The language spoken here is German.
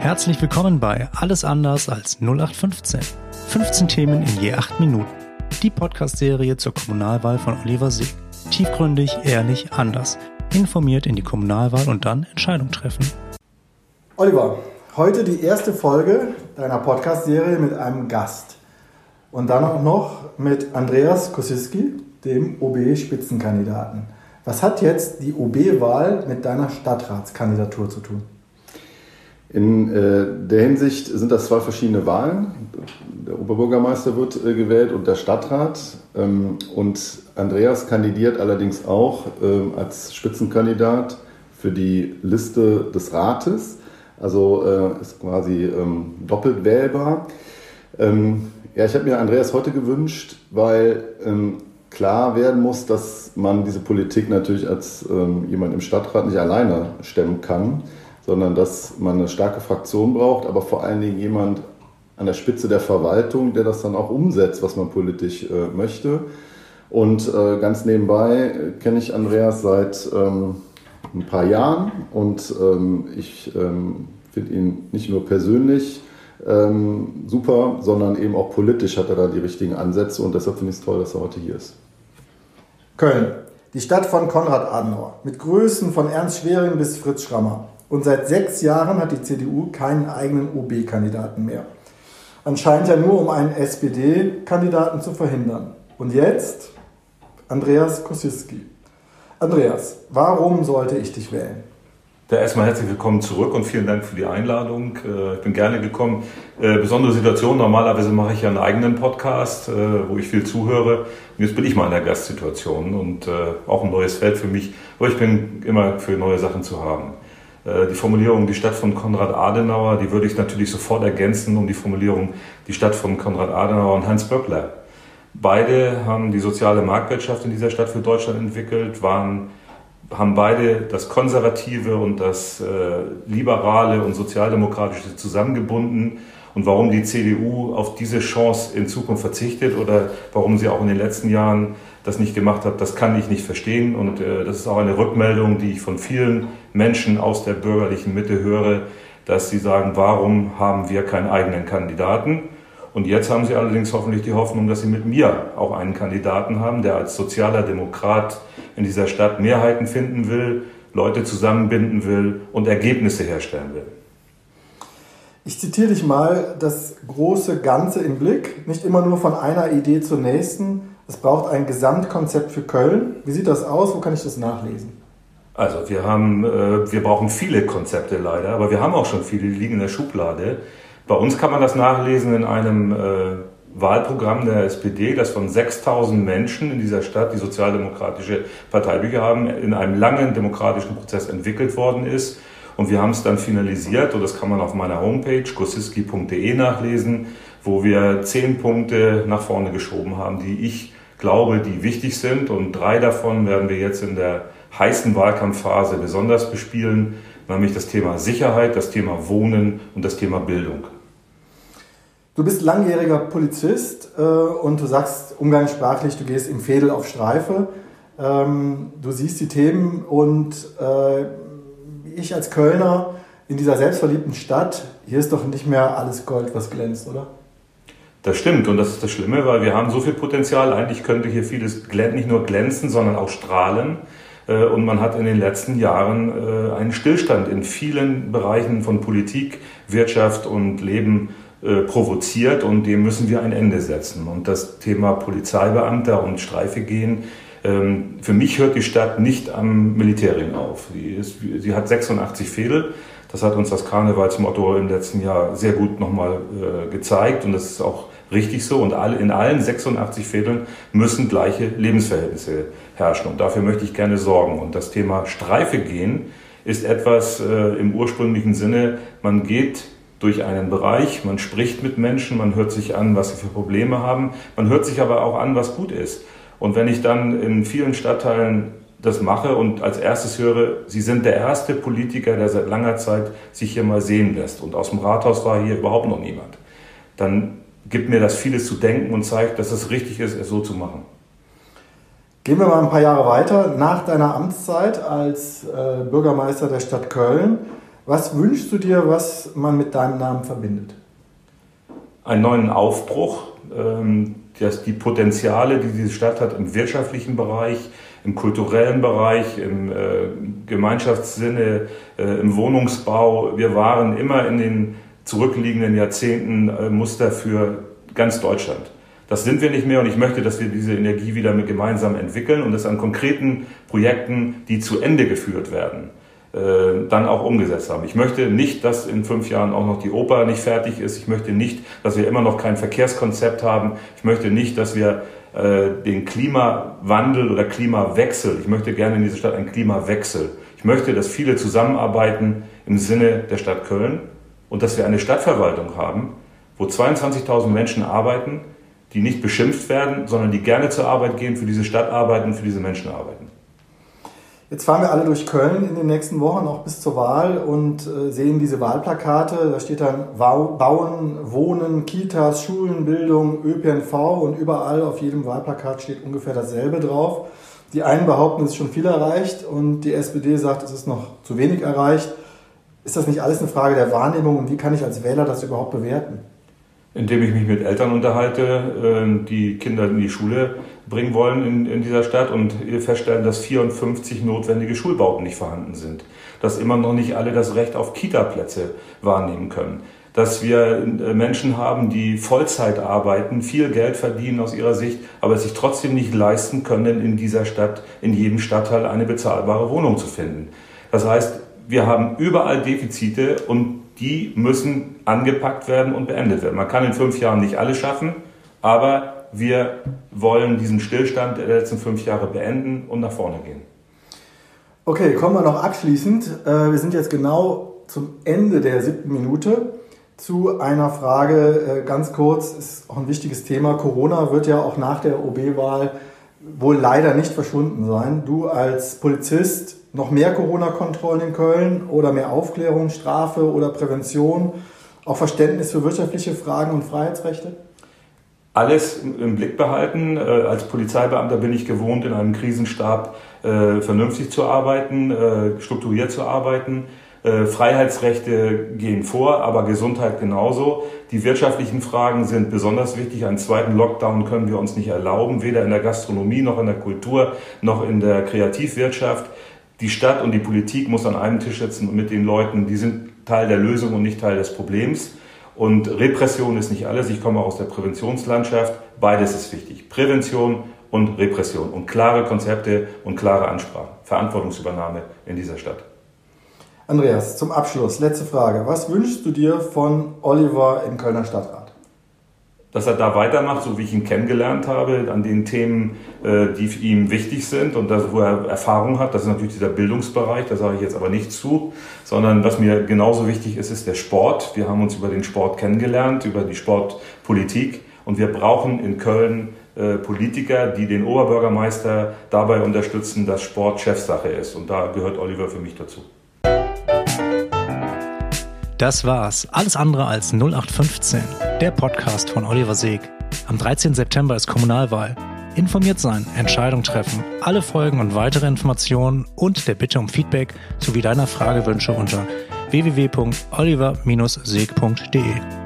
Herzlich willkommen bei Alles anders als 0815. 15 Themen in je 8 Minuten. Die Podcast-Serie zur Kommunalwahl von Oliver Sieg. Tiefgründig, ehrlich, anders. Informiert in die Kommunalwahl und dann Entscheidung treffen. Oliver, heute die erste Folge deiner Podcast-Serie mit einem Gast. Und dann auch noch mit Andreas Kosiski, dem OB-Spitzenkandidaten. Was hat jetzt die OB-Wahl mit deiner Stadtratskandidatur zu tun? In äh, der Hinsicht sind das zwei verschiedene Wahlen. Der Oberbürgermeister wird äh, gewählt und der Stadtrat. Ähm, und Andreas kandidiert allerdings auch äh, als Spitzenkandidat für die Liste des Rates. Also äh, ist quasi ähm, doppelt wählbar. Ähm, ja, ich habe mir Andreas heute gewünscht, weil ähm, klar werden muss, dass man diese Politik natürlich als ähm, jemand im Stadtrat nicht alleine stemmen kann sondern dass man eine starke Fraktion braucht, aber vor allen Dingen jemand an der Spitze der Verwaltung, der das dann auch umsetzt, was man politisch äh, möchte. Und äh, ganz nebenbei äh, kenne ich Andreas seit ähm, ein paar Jahren und ähm, ich ähm, finde ihn nicht nur persönlich ähm, super, sondern eben auch politisch hat er da die richtigen Ansätze und deshalb finde ich es toll, dass er heute hier ist. Köln, die Stadt von Konrad Adenauer, mit Größen von Ernst Schwering bis Fritz Schrammer. Und seit sechs Jahren hat die CDU keinen eigenen OB-Kandidaten mehr. Anscheinend ja nur, um einen SPD-Kandidaten zu verhindern. Und jetzt Andreas Kosiski. Andreas, warum sollte ich dich wählen? Da erstmal herzlich willkommen zurück und vielen Dank für die Einladung. Äh, ich bin gerne gekommen. Äh, besondere Situation, normalerweise mache ich ja einen eigenen Podcast, äh, wo ich viel zuhöre. Jetzt bin ich mal in der Gastsituation und auch ein neues Feld für mich. Aber ich bin immer für neue Sachen zu haben. Äh, die Formulierung die Stadt von Konrad Adenauer, die würde ich natürlich sofort ergänzen um die Formulierung die Stadt von Konrad Adenauer und Hans Böckler. Beide haben die soziale Marktwirtschaft in dieser Stadt für Deutschland entwickelt, waren, haben beide das Konservative und das äh, Liberale und Sozialdemokratische zusammengebunden. Und warum die CDU auf diese Chance in Zukunft verzichtet oder warum sie auch in den letzten Jahren das nicht gemacht hat, das kann ich nicht verstehen. Und äh, das ist auch eine Rückmeldung, die ich von vielen Menschen aus der bürgerlichen Mitte höre, dass sie sagen, warum haben wir keinen eigenen Kandidaten? Und jetzt haben sie allerdings hoffentlich die Hoffnung, dass sie mit mir auch einen Kandidaten haben, der als sozialer Demokrat in dieser Stadt Mehrheiten finden will, Leute zusammenbinden will und Ergebnisse herstellen will. Ich zitiere dich mal, das große Ganze im Blick, nicht immer nur von einer Idee zur nächsten, es braucht ein Gesamtkonzept für Köln. Wie sieht das aus? Wo kann ich das nachlesen? Also wir haben, äh, wir brauchen viele Konzepte leider, aber wir haben auch schon viele, die liegen in der Schublade. Bei uns kann man das nachlesen in einem äh, Wahlprogramm der SPD, das von 6000 Menschen in dieser Stadt, die Sozialdemokratische Parteibücher haben, in einem langen demokratischen Prozess entwickelt worden ist. Und wir haben es dann finalisiert und das kann man auf meiner Homepage kosiski.de nachlesen, wo wir zehn Punkte nach vorne geschoben haben, die ich glaube, die wichtig sind. Und drei davon werden wir jetzt in der heißen Wahlkampfphase besonders bespielen, nämlich das Thema Sicherheit, das Thema Wohnen und das Thema Bildung. Du bist langjähriger Polizist äh, und du sagst umgangssprachlich, du gehst im Fädel auf Streife. Ähm, du siehst die Themen und äh, ich als Kölner in dieser selbstverliebten Stadt, hier ist doch nicht mehr alles Gold, was glänzt, oder? Das stimmt und das ist das Schlimme, weil wir haben so viel Potenzial. Eigentlich könnte hier vieles nicht nur glänzen, sondern auch strahlen. Äh, und man hat in den letzten Jahren äh, einen Stillstand in vielen Bereichen von Politik, Wirtschaft und Leben äh, provoziert und dem müssen wir ein Ende setzen. Und das Thema Polizeibeamter und Streife gehen, ähm, für mich hört die Stadt nicht am Militärring auf. Sie, ist, sie hat 86 Fädel. Das hat uns das Karnevalsmotto im letzten Jahr sehr gut nochmal äh, gezeigt und das ist auch richtig so. Und alle, in allen 86 Fädeln müssen gleiche Lebensverhältnisse herrschen. Und dafür möchte ich gerne sorgen. Und das Thema Streife gehen ist etwas äh, im ursprünglichen Sinne, man geht durch einen Bereich, man spricht mit Menschen, man hört sich an, was sie für Probleme haben, man hört sich aber auch an, was gut ist. Und wenn ich dann in vielen Stadtteilen das mache und als erstes höre, Sie sind der erste Politiker, der seit langer Zeit sich hier mal sehen lässt und aus dem Rathaus war hier überhaupt noch niemand, dann gibt mir das vieles zu denken und zeigt, dass es richtig ist, es so zu machen. Gehen wir mal ein paar Jahre weiter. Nach deiner Amtszeit als äh, Bürgermeister der Stadt Köln Was wünschst du dir, was man mit deinem Namen verbindet? Einen neuen Aufbruch, ähm, dass die Potenziale, die diese Stadt hat im wirtschaftlichen Bereich, im kulturellen Bereich, im äh, Gemeinschaftssinne, äh, im Wohnungsbau. Wir waren immer in den zurückliegenden Jahrzehnten äh, Muster für ganz Deutschland. Das sind wir nicht mehr und ich möchte, dass wir diese Energie wieder mit gemeinsam entwickeln und das an konkreten Projekten, die zu Ende geführt werden, dann auch umgesetzt haben. Ich möchte nicht, dass in fünf Jahren auch noch die Oper nicht fertig ist. Ich möchte nicht, dass wir immer noch kein Verkehrskonzept haben. Ich möchte nicht, dass wir äh, den Klimawandel oder Klimawechsel, ich möchte gerne in dieser Stadt einen Klimawechsel. Ich möchte, dass viele zusammenarbeiten im Sinne der Stadt Köln und dass wir eine Stadtverwaltung haben, wo 22.000 Menschen arbeiten, die nicht beschimpft werden, sondern die gerne zur Arbeit gehen, für diese Stadt arbeiten, für diese Menschen arbeiten. Jetzt fahren wir alle durch Köln in den nächsten Wochen, auch bis zur Wahl, und äh, sehen diese Wahlplakate. Da steht dann Bauen, Wohnen, Kitas, Schulen, Bildung, ÖPNV und überall auf jedem Wahlplakat steht ungefähr dasselbe drauf. Die einen behaupten, es ist schon viel erreicht und die SPD sagt, es ist noch zu wenig erreicht. Ist das nicht alles eine Frage der Wahrnehmung und wie kann ich als Wähler das überhaupt bewerten? Indem ich mich mit Eltern unterhalte, ähm, die Kinder in die Schule bringen wollen in, in dieser Stadt und feststellen, dass 54 notwendige Schulbauten nicht vorhanden sind, dass immer noch nicht alle das Recht auf Kita-Plätze wahrnehmen können, dass wir äh, Menschen haben, die Vollzeit arbeiten, viel Geld verdienen aus ihrer Sicht, aber sich trotzdem nicht leisten können, in dieser Stadt, in jedem Stadtteil eine bezahlbare Wohnung zu finden. Das heißt, wir haben überall Defizite und die müssen angepackt werden und beendet werden. Man kann in fünf Jahren nicht alles schaffen, aber wir wollen diesen Stillstand der letzten fünf Jahre beenden und nach vorne gehen. Okay, kommen wir noch abschließend. Äh, wir sind jetzt genau zum Ende der siebten Minute zu einer Frage. Äh, ganz kurz, ist auch ein wichtiges Thema. Corona wird ja auch nach der OB-Wahl wohl leider nicht verschwunden sein. Du als Polizist noch mehr Corona-Kontrollen in Köln oder mehr Aufklärung, Strafe oder Prävention, auch Verständnis für wirtschaftliche Fragen und Freiheitsrechte? Alles im Blick behalten. Äh, als Polizeibeamter bin ich gewohnt, in einem Krisenstab äh, vernünftig zu arbeiten, äh, strukturiert zu arbeiten. Freiheitsrechte gehen vor, aber Gesundheit genauso. Die wirtschaftlichen Fragen sind besonders wichtig. Einen zweiten Lockdown können wir uns nicht erlauben, weder in der Gastronomie noch in der Kultur noch in der Kreativwirtschaft die Stadt und die Politik muss an einem Tisch sitzen und mit den Leuten, die sind Teil der Lösung und nicht Teil des Problems. Und Repression ist nicht alles. Ich komme aus der Präventionslandschaft. Beides ist wichtig. Prävention und Repression und klare Konzepte und klare Ansprachen. Verantwortungsübernahme in dieser Stadt. Andreas, zum Abschluss, letzte Frage. Was wünschst du dir von Oliver im Kölner Stadtrat? Dass er da weitermacht, so wie ich ihn kennengelernt habe, an den Themen, äh, die ihm wichtig sind und das, wo er Erfahrung hat. Das ist natürlich dieser Bildungsbereich, da sage ich jetzt aber nicht zu, sondern was mir genauso wichtig ist, ist der Sport. Wir haben uns über den Sport kennengelernt, über die Sportpolitik und wir brauchen in Köln äh, Politiker, die den Oberbürgermeister dabei unterstützen, dass Sport Chefsache ist. Und da gehört Oliver für mich dazu. Das war's. Alles andere als 0815. Der Podcast von Oliver Seeg. Am 13. September ist Kommunalwahl. Informiert sein, Entscheidung treffen, alle Folgen und weitere Informationen und der Bitte um Feedback sowie deiner Fragewünsche unter www.oliver-seeg.de.